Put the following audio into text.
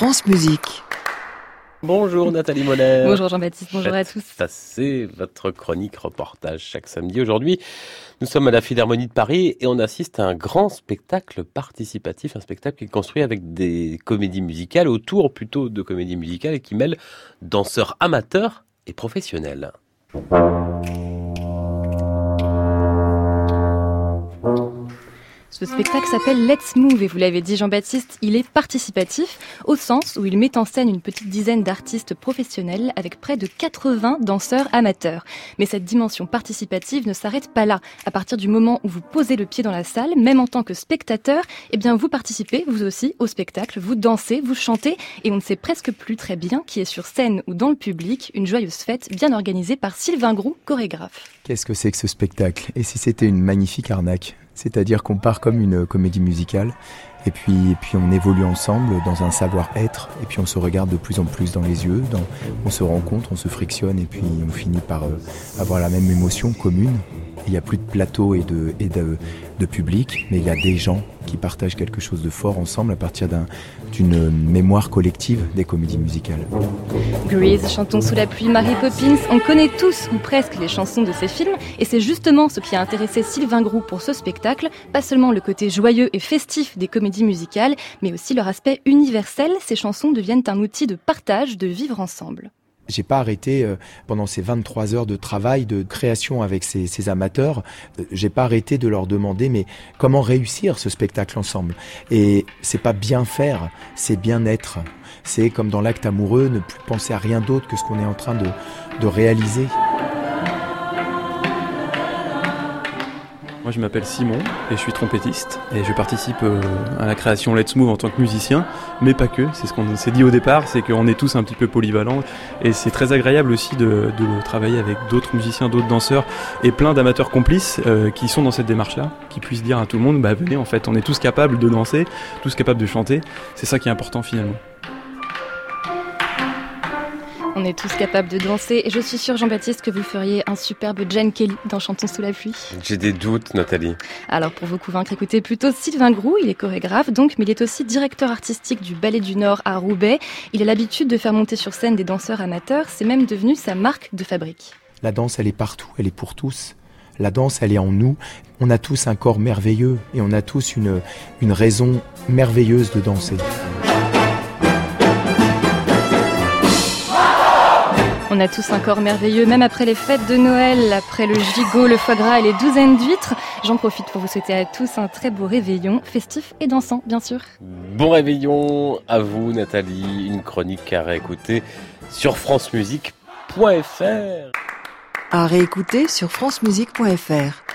France Musique. Bonjour Nathalie Moller. Bonjour Jean-Baptiste, bonjour à tous. C'est votre chronique reportage chaque samedi. Aujourd'hui, nous sommes à la Philharmonie de Paris et on assiste à un grand spectacle participatif, un spectacle qui est construit avec des comédies musicales, autour plutôt de comédies musicales et qui mêle danseurs amateurs et professionnels. Ce spectacle s'appelle Let's Move et vous l'avez dit Jean-Baptiste, il est participatif au sens où il met en scène une petite dizaine d'artistes professionnels avec près de 80 danseurs amateurs. Mais cette dimension participative ne s'arrête pas là. À partir du moment où vous posez le pied dans la salle, même en tant que spectateur, eh bien vous participez vous aussi au spectacle, vous dansez, vous chantez et on ne sait presque plus très bien qui est sur scène ou dans le public, une joyeuse fête bien organisée par Sylvain Groux, chorégraphe. Qu'est-ce que c'est que ce spectacle? Et si c'était une magnifique arnaque? C'est-à-dire qu'on part comme une comédie musicale et puis, puis on évolue ensemble dans un savoir-être et puis on se regarde de plus en plus dans les yeux, on se rencontre, on se frictionne et puis on finit par euh, avoir la même émotion commune. Il n'y a plus de plateau et de, et de, de public, mais il y a des gens qui partagent quelque chose de fort ensemble à partir d'une mémoire collective des comédies musicales. Grease, Chantons sous la pluie, Mary Poppins, on connaît tous ou presque les chansons de ces films et c'est justement ce qui a intéressé Sylvain Groux pour ce spectacle, pas seulement le côté joyeux et festif des comédies musicales, mais aussi leur aspect universel, ces chansons deviennent un outil de partage, de vivre ensemble. J'ai pas arrêté euh, pendant ces 23 heures de travail, de création avec ces, ces amateurs. Euh, j'ai pas arrêté de leur demander mais comment réussir ce spectacle ensemble? Et c'est pas bien faire, c'est bien être. C'est comme dans l'acte amoureux, ne plus penser à rien d'autre que ce qu'on est en train de, de réaliser. Je m'appelle Simon et je suis trompettiste. Et je participe euh, à la création Let's Move en tant que musicien, mais pas que, c'est ce qu'on s'est dit au départ, c'est qu'on est tous un petit peu polyvalents. Et c'est très agréable aussi de, de travailler avec d'autres musiciens, d'autres danseurs et plein d'amateurs complices euh, qui sont dans cette démarche-là, qui puissent dire à tout le monde, bah venez en fait, on est tous capables de danser, tous capables de chanter, c'est ça qui est important finalement. On est tous capables de danser et je suis sûre, Jean-Baptiste, que vous feriez un superbe Jane Kelly dans Chantons sous la pluie. J'ai des doutes, Nathalie. Alors, pour vous convaincre, écoutez plutôt Sylvain Groux. Il est chorégraphe, donc, mais il est aussi directeur artistique du Ballet du Nord à Roubaix. Il a l'habitude de faire monter sur scène des danseurs amateurs. C'est même devenu sa marque de fabrique. La danse, elle est partout, elle est pour tous. La danse, elle est en nous. On a tous un corps merveilleux et on a tous une, une raison merveilleuse de danser. On a tous un corps merveilleux, même après les fêtes de Noël, après le gigot, le foie gras et les douzaines d'huîtres. J'en profite pour vous souhaiter à tous un très beau réveillon, festif et dansant, bien sûr. Bon réveillon à vous, Nathalie. Une chronique à réécouter sur francemusique.fr. À réécouter sur francemusique.fr.